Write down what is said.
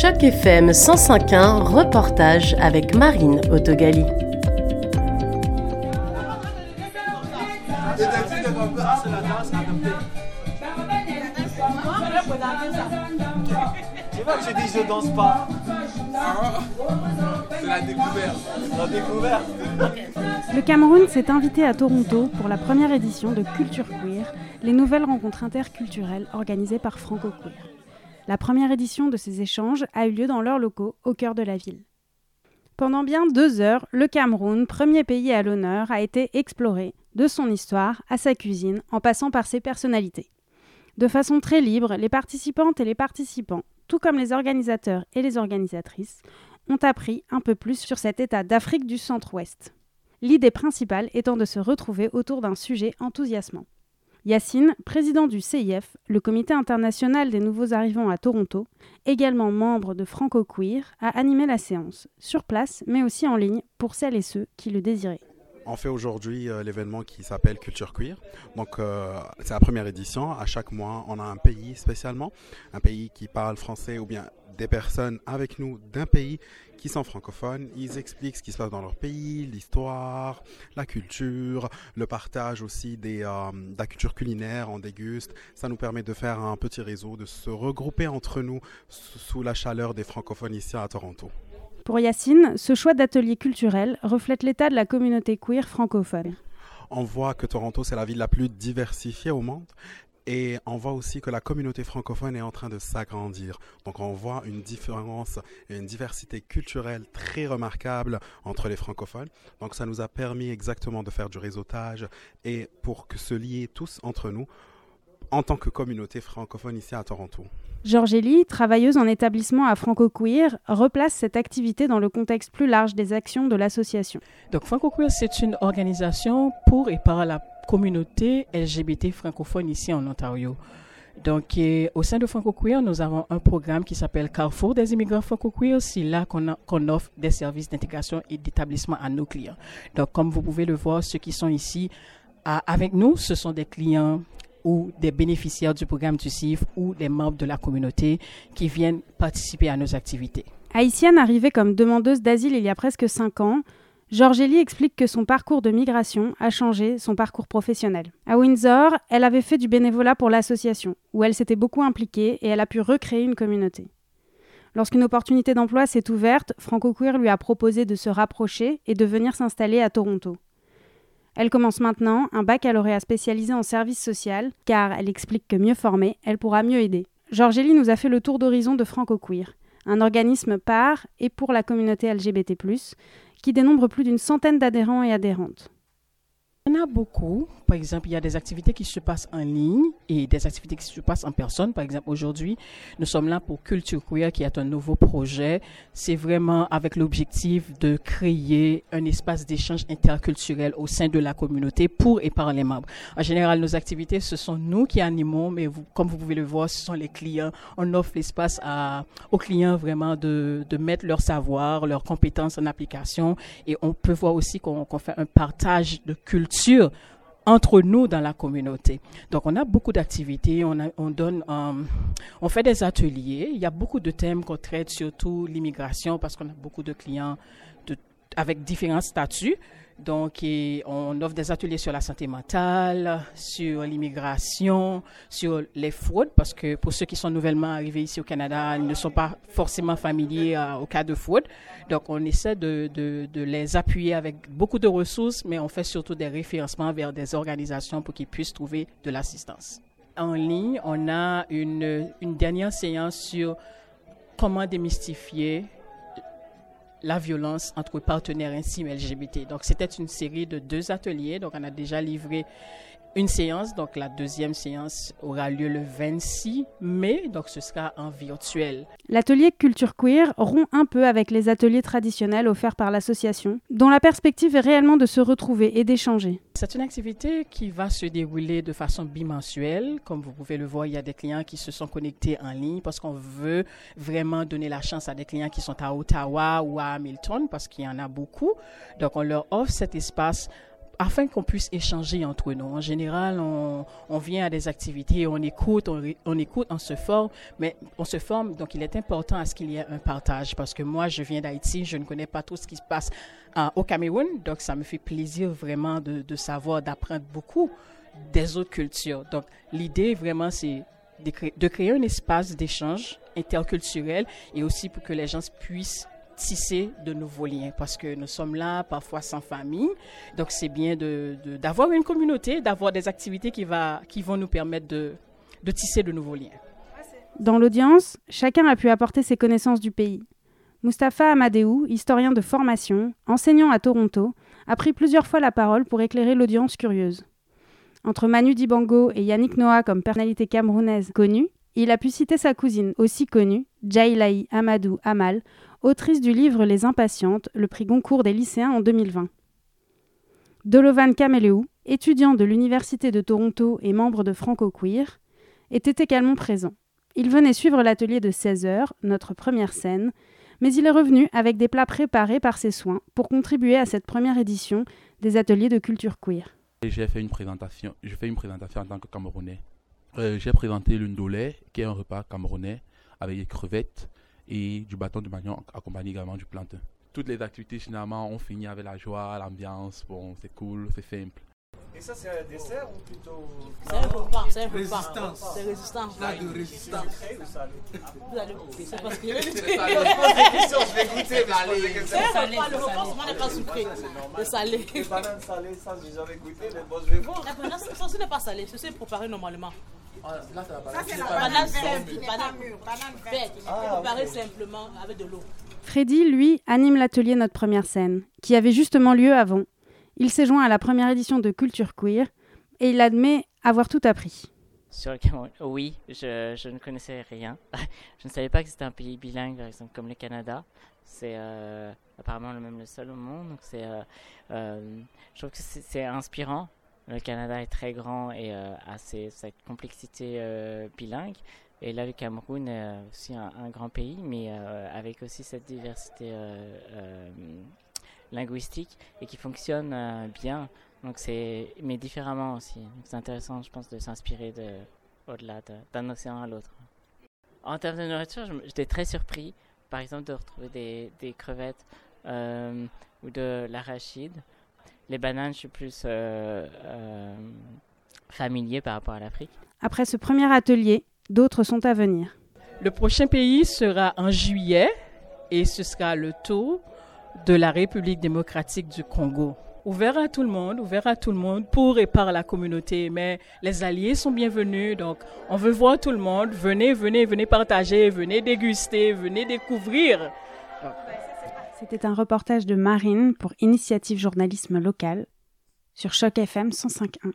Choc FM 105.1, reportage avec Marine Autogali. Tu vois que je dis je danse pas. C'est la découverte. La découverte. Le Cameroun s'est invité à Toronto pour la première édition de Culture Queer, les nouvelles rencontres interculturelles organisées par Franco Queer. La première édition de ces échanges a eu lieu dans leurs locaux au cœur de la ville. Pendant bien deux heures, le Cameroun, premier pays à l'honneur, a été exploré, de son histoire à sa cuisine, en passant par ses personnalités. De façon très libre, les participantes et les participants, tout comme les organisateurs et les organisatrices, ont appris un peu plus sur cet État d'Afrique du Centre-Ouest. L'idée principale étant de se retrouver autour d'un sujet enthousiasmant. Yacine, président du CIF, le Comité international des nouveaux arrivants à Toronto, également membre de Franco Queer, a animé la séance, sur place mais aussi en ligne pour celles et ceux qui le désiraient. On fait aujourd'hui euh, l'événement qui s'appelle Culture Queer. Donc euh, c'est la première édition. À chaque mois, on a un pays spécialement, un pays qui parle français ou bien des personnes avec nous d'un pays qui sont francophones. Ils expliquent ce qui se passe dans leur pays, l'histoire, la culture, le partage aussi des, euh, de la culture culinaire, on déguste. Ça nous permet de faire un petit réseau, de se regrouper entre nous sous la chaleur des francophones ici à Toronto. Pour Yacine, ce choix d'atelier culturel reflète l'état de la communauté queer francophone. On voit que Toronto, c'est la ville la plus diversifiée au monde. Et on voit aussi que la communauté francophone est en train de s'agrandir. Donc on voit une différence une diversité culturelle très remarquable entre les francophones. Donc ça nous a permis exactement de faire du réseautage et pour que se lier tous entre nous en tant que communauté francophone ici à Toronto. Georgélie, travailleuse en établissement à Franco Queer, replace cette activité dans le contexte plus large des actions de l'association. Donc Franco Queer, c'est une organisation pour et par la communauté LGBT francophone ici en Ontario. Donc, au sein de Franco Queer, nous avons un programme qui s'appelle Carrefour des immigrants franco queer. C'est là qu'on offre des services d'intégration et d'établissement à nos clients. Donc, comme vous pouvez le voir, ceux qui sont ici avec nous, ce sont des clients ou des bénéficiaires du programme du CIF ou des membres de la communauté qui viennent participer à nos activités. Haïtienne arrivée comme demandeuse d'asile il y a presque cinq ans, Georgélie explique que son parcours de migration a changé son parcours professionnel. À Windsor, elle avait fait du bénévolat pour l'association, où elle s'était beaucoup impliquée et elle a pu recréer une communauté. Lorsqu'une opportunité d'emploi s'est ouverte, Franco Queer lui a proposé de se rapprocher et de venir s'installer à Toronto. Elle commence maintenant un baccalauréat spécialisé en service social, car elle explique que mieux formée, elle pourra mieux aider. Georgélie nous a fait le tour d'horizon de Franco Queer, un organisme par et pour la communauté LGBT, qui dénombre plus d'une centaine d'adhérents et adhérentes. Il en a beaucoup. Par exemple, il y a des activités qui se passent en ligne et des activités qui se passent en personne. Par exemple, aujourd'hui, nous sommes là pour Culture Queer, qui est un nouveau projet. C'est vraiment avec l'objectif de créer un espace d'échange interculturel au sein de la communauté pour et par les membres. En général, nos activités, ce sont nous qui animons, mais comme vous pouvez le voir, ce sont les clients. On offre l'espace aux clients vraiment de, de mettre leur savoir, leurs compétences en application. Et on peut voir aussi qu'on fait un partage de culture entre nous dans la communauté. Donc on a beaucoup d'activités, on, on donne, euh, on fait des ateliers. Il y a beaucoup de thèmes qu'on traite, surtout l'immigration, parce qu'on a beaucoup de clients de, avec différents statuts. Donc, on offre des ateliers sur la santé mentale, sur l'immigration, sur les fraudes, parce que pour ceux qui sont nouvellement arrivés ici au Canada, ils ne sont pas forcément familiers euh, au cas de fraude. Donc, on essaie de, les appuyer avec beaucoup de ressources, mais on fait surtout des référencements vers des organisations pour qu'ils puissent trouver de l'assistance. En ligne, on a une dernière séance sur comment démystifier la violence entre partenaires intimes LGBT. Donc, c'était une série de deux ateliers. Donc, on a déjà livré une séance. Donc, la deuxième séance aura lieu le 26 mai. Donc, ce sera en virtuel. L'atelier Culture Queer rompt un peu avec les ateliers traditionnels offerts par l'association, dont la perspective est réellement de se retrouver et d'échanger. C'est une activité qui va se dérouler de façon bimensuelle. Comme vous pouvez le voir, il y a des clients qui se sont connectés en ligne parce qu'on veut vraiment donner la chance à des clients qui sont à Ottawa ou à Hamilton parce qu'il y en a beaucoup. Donc, on leur offre cet espace afin qu'on puisse échanger entre nous. En général, on, on vient à des activités, on écoute, on, on, écoute, on se forme, mais on se forme, donc il est important à ce qu'il y ait un partage, parce que moi, je viens d'Haïti, je ne connais pas tout ce qui se passe au Cameroun, donc ça me fait plaisir vraiment de, de savoir, d'apprendre beaucoup des autres cultures. Donc l'idée vraiment, c'est de créer, de créer un espace d'échange interculturel et aussi pour que les gens puissent tisser de nouveaux liens parce que nous sommes là parfois sans famille. Donc c'est bien d'avoir de, une communauté, d'avoir des activités qui, va, qui vont nous permettre de, de tisser de nouveaux liens. Dans l'audience, chacun a pu apporter ses connaissances du pays. Mustapha Amadeu, historien de formation, enseignant à Toronto, a pris plusieurs fois la parole pour éclairer l'audience curieuse. Entre Manu Dibango et Yannick Noah comme personnalité camerounaise connue, il a pu citer sa cousine aussi connue, Jailaï Amadou Amal, autrice du livre Les Impatientes, le prix Goncourt des lycéens en 2020. Dolovan Kameleou, étudiant de l'Université de Toronto et membre de Franco Queer, était également présent. Il venait suivre l'atelier de 16 heures, notre première scène, mais il est revenu avec des plats préparés par ses soins pour contribuer à cette première édition des ateliers de culture queer. J'ai fait une présentation, je fais une présentation en tant que Camerounais. Euh, j'ai présenté l'undolé, qui est un repas camerounais avec des crevettes, et du bâton de manioc accompagné également du plantain. Toutes les activités finalement ont fini avec la joie, l'ambiance, bon c'est cool, c'est simple. Et ça c'est un dessert ou plutôt C'est un repas, c'est un repas. Résistance. C'est résistant. Plat de résistance. Sucré ou salé? Vous allez goûter, c'est parce que Je pose des questions, je vais goûter, mais questions. c'est un repas, le repas souvent n'est pas sucré. Le salé. Les bananes salées, ça j'ai jamais goûté, mais bon je vais voir. La banane, ça, ce n'est pas salé, ceci est préparé normalement. Ah, là c'est la banane. C'est la banane simple, banane verte, Ah, préparée simplement avec de l'eau. Freddy, lui, anime l'atelier Notre Première Scène, qui avait justement lieu avant. Il s'est joint à la première édition de Culture Queer et il admet avoir tout appris. Sur le Cameroun, oui, je, je ne connaissais rien. je ne savais pas que c'était un pays bilingue, par exemple, comme le Canada. C'est euh, apparemment le même le seul au monde. Donc c'est, euh, euh, je trouve que c'est inspirant. Le Canada est très grand et euh, a ses- cette complexité euh, bilingue. Et là, le Cameroun est euh, aussi un, grand pays, mais avec aussi cette diversité linguistique et qui fonctionne bien. Donc c'est, mais différemment aussi. C'est intéressant, je pense, de s'inspirer de au-delà de- d'un océan à l'autre. En termes de nourriture, j'étais très surpris, par exemple, de retrouver des, crevettes ou de l'arachide. Les bananes, je suis plus euh, euh, familier par rapport à l'Afrique. Après ce premier atelier, d'autres sont à venir. Le prochain pays sera en juillet et ce sera le tour de la République démocratique du Congo. Ouvert à tout le monde, ouvert à tout le monde, pour et par la communauté. Mais les alliés sont bienvenus, donc on veut voir tout le monde. Venez, venez, venez partager, venez déguster, venez découvrir. C'était un reportage de Marine pour Initiative Journalisme Local sur Choc FM 105.1.